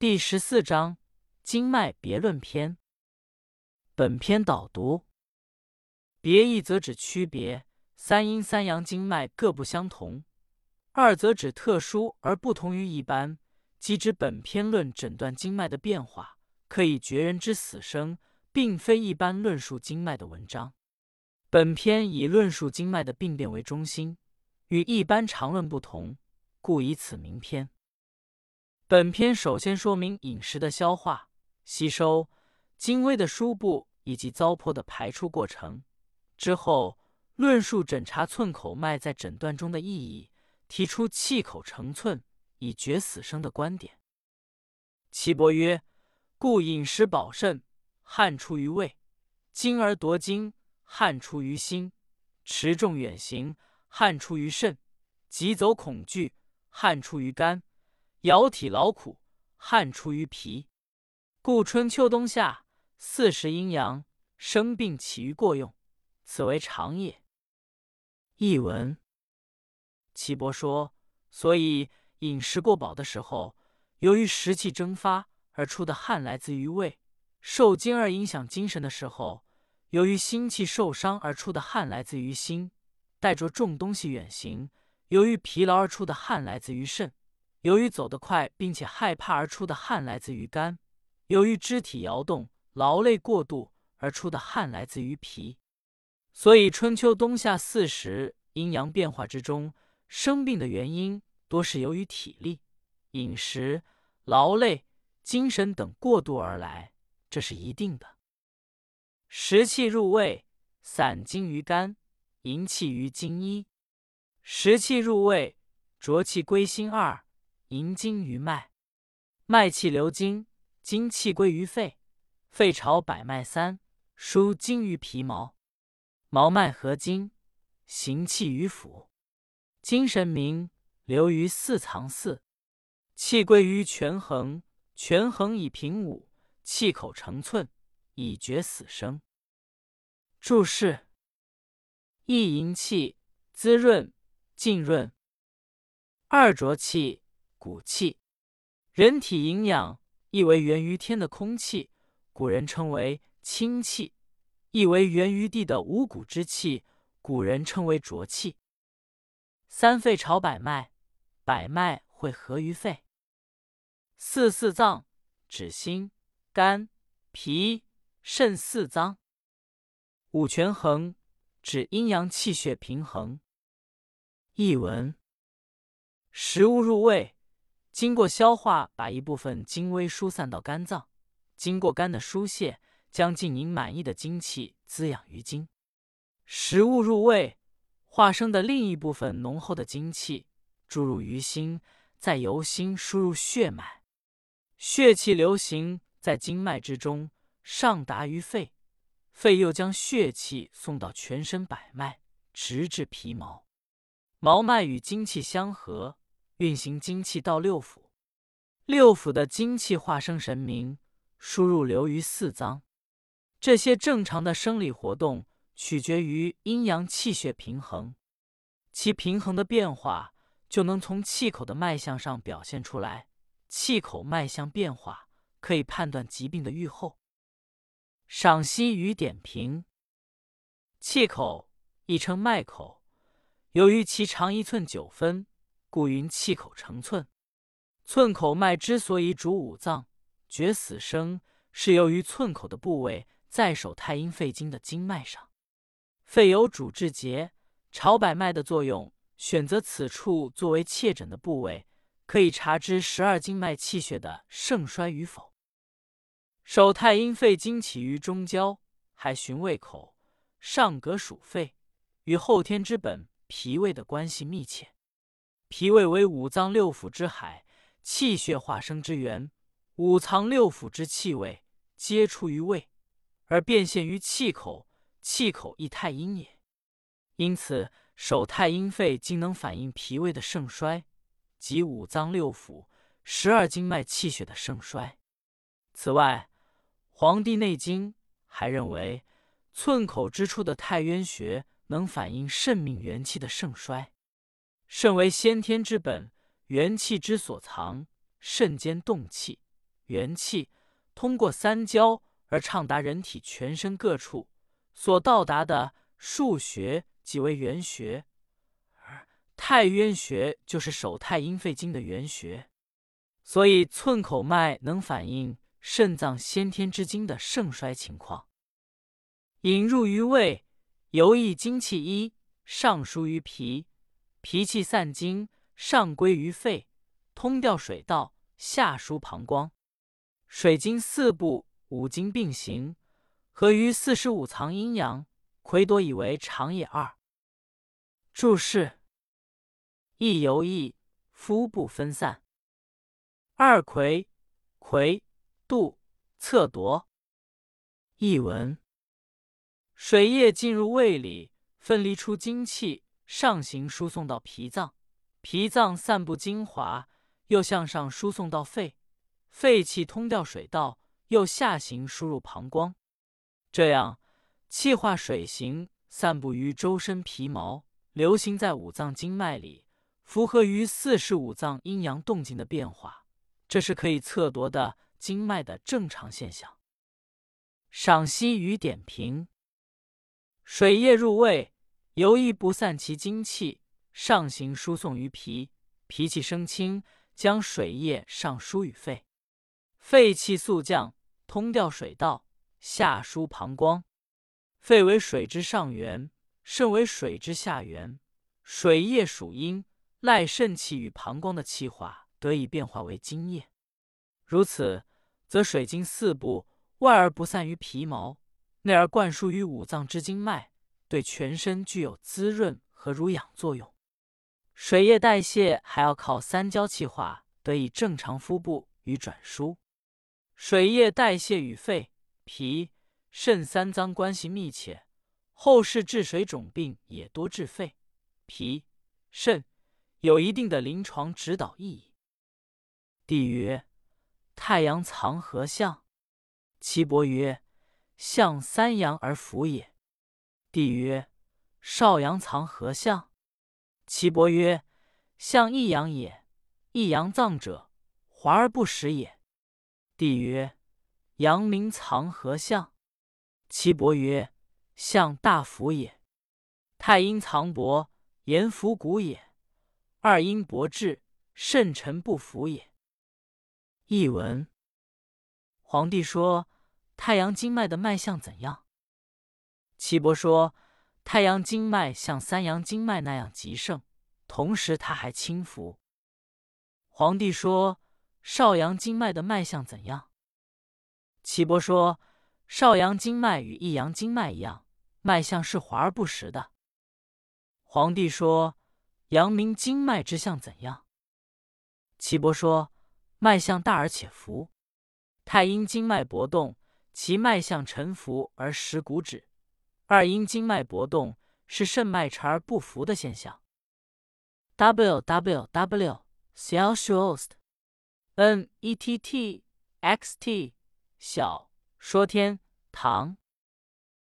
第十四章经脉别论篇。本篇导读：别义则指区别三阴三阳经脉各不相同；二则指特殊而不同于一般，即指本篇论诊断经脉的变化，可以决人之死生，并非一般论述经脉的文章。本篇以论述经脉的病变为中心，与一般常论不同，故以此名篇。本篇首先说明饮食的消化、吸收、精微的输布以及糟粕的排出过程，之后论述诊查寸口脉在诊断中的意义，提出气口成寸以决死生的观点。岐伯曰：“故饮食保肾，汗出于胃；精而夺精，汗出于心；持重远行，汗出于肾；急走恐惧，汗出于肝。”摇体劳苦，汗出于脾，故春秋冬夏四时阴阳生病起于过用，此为常也。译文：岐伯说，所以饮食过饱的时候，由于食气蒸发而出的汗来自于胃；受惊而影响精神的时候，由于心气受伤而出的汗来自于心；带着重东西远行，由于疲劳而出的汗来自于肾。由于走得快，并且害怕而出的汗来自于肝；由于肢体摇动、劳累过度而出的汗来自于脾。所以春秋冬夏四时阴阳变化之中，生病的原因多是由于体力、饮食、劳累、精神等过度而来，这是一定的。食气入胃，散精于肝，营气于精一；食气入胃，浊气归心二。营精于脉，脉气流经，精气归于肺，肺朝百脉三，输精于皮毛，毛脉合经，行气于腑，精神明，流于四藏四，气归于权衡，权衡以平五，气口成寸，以决死生。注释：一营气，滋润、浸润；二浊气。骨气，人体营养亦为源于天的空气，古人称为清气；亦为源于地的五谷之气，古人称为浊气。三肺朝百脉，百脉会合于肺。四四脏指心、肝、脾、肾四脏。五权衡指阴阳气血平衡。译文：食物入胃。经过消化，把一部分精微疏散到肝脏；经过肝的疏泄，将尽您满意的精气滋养于精。食物入胃，化生的另一部分浓厚的精气注入于心，再由心输入血脉，血气流行在经脉之中，上达于肺，肺又将血气送到全身百脉，直至皮毛，毛脉与精气相合。运行精气到六腑，六腑的精气化生神明，输入流于四脏。这些正常的生理活动取决于阴阳气血平衡，其平衡的变化就能从气口的脉象上表现出来。气口脉象变化可以判断疾病的预后。赏析与点评：气口亦称脉口，由于其长一寸九分。故云气口成寸，寸口脉之所以主五脏决死生，是由于寸口的部位在手太阴肺经的经脉上。肺有主治节、朝百脉的作用，选择此处作为切诊的部位，可以查知十二经脉气血的盛衰与否。手太阴肺经起于中焦，还循胃口，上膈属肺，与后天之本脾胃的关系密切。脾胃为五脏六腑之海，气血化生之源。五脏六腑之气味，皆出于胃，而变现于气口。气口亦太阴也。因此，手太阴肺经能反映脾胃的盛衰，及五脏六腑、十二经脉气血的盛衰。此外，《黄帝内经》还认为，寸口之处的太渊穴能反映肾命元气的盛衰。肾为先天之本，元气之所藏。肾间动气，元气，通过三焦而畅达人体全身各处，所到达的数穴即为元穴，而太渊穴就是手太阴肺经的原穴。所以寸口脉能反映肾脏先天之精的盛衰情况。引入于胃，游溢精气一，上输于脾，脾气散精，上归于肺，通调水道，下输膀胱。水经四部，五经并行，合于四十五藏阴阳。魁多以为长也二。注释：一游溢，腹部分散。二魁，魁度侧夺。译文：水液进入胃里，分离出精气，上行输送到脾脏，脾脏散布精华，又向上输送到肺，肺气通调水道，又下行输入膀胱。这样，气化水行，散布于周身皮毛，流行在五脏经脉里，符合于四时五脏阴阳动静的变化。这是可以测度的经脉的正常现象。赏析与点评：水液入胃，由于不散其精气，上行输送于脾，脾气升清，将水液上输于肺，肺气速降，通调水道，下输膀胱。肺为水之上源，肾为水之下源。水液属阴，赖肾气与膀胱的气化。得以变化为精液，如此，则水经四部，外而不散于皮毛，内而灌输于五脏之经脉，对全身具有滋润和濡养作用。水液代谢还要靠三焦气化得以正常腹部与转输。水液代谢与肺、脾、肾三脏关系密切，后世治水肿病也多治肺、脾、肾，有一定的临床指导意义。帝曰：“太阳藏何象？”岐伯曰：“象三阳而伏也。”帝曰：“少阳藏何象？”岐伯曰：“象一阳也。一阳脏者，华而不实也。”帝曰：“阳明藏何象？”岐伯曰：“象大服也。太阴藏薄，言服骨也。二阴薄志，肾沉不服也。”译文：皇帝说：“太阳经脉的脉象怎样？”岐伯说：“太阳经脉像三阳经脉那样极盛，同时它还轻浮。”皇帝说：“少阳经脉的脉象怎样？”岐伯说：“少阳经脉与一阳经脉一样，脉象是滑而不实的。”皇帝说：“阳明经脉之象怎样？”岐伯说。脉象大而且浮，太阴经脉搏动，其脉象沉浮而实骨止；二阴经脉搏动，是肾脉沉而不浮的现象。w w w. s e l s h o s t n e t t x t 小说天堂。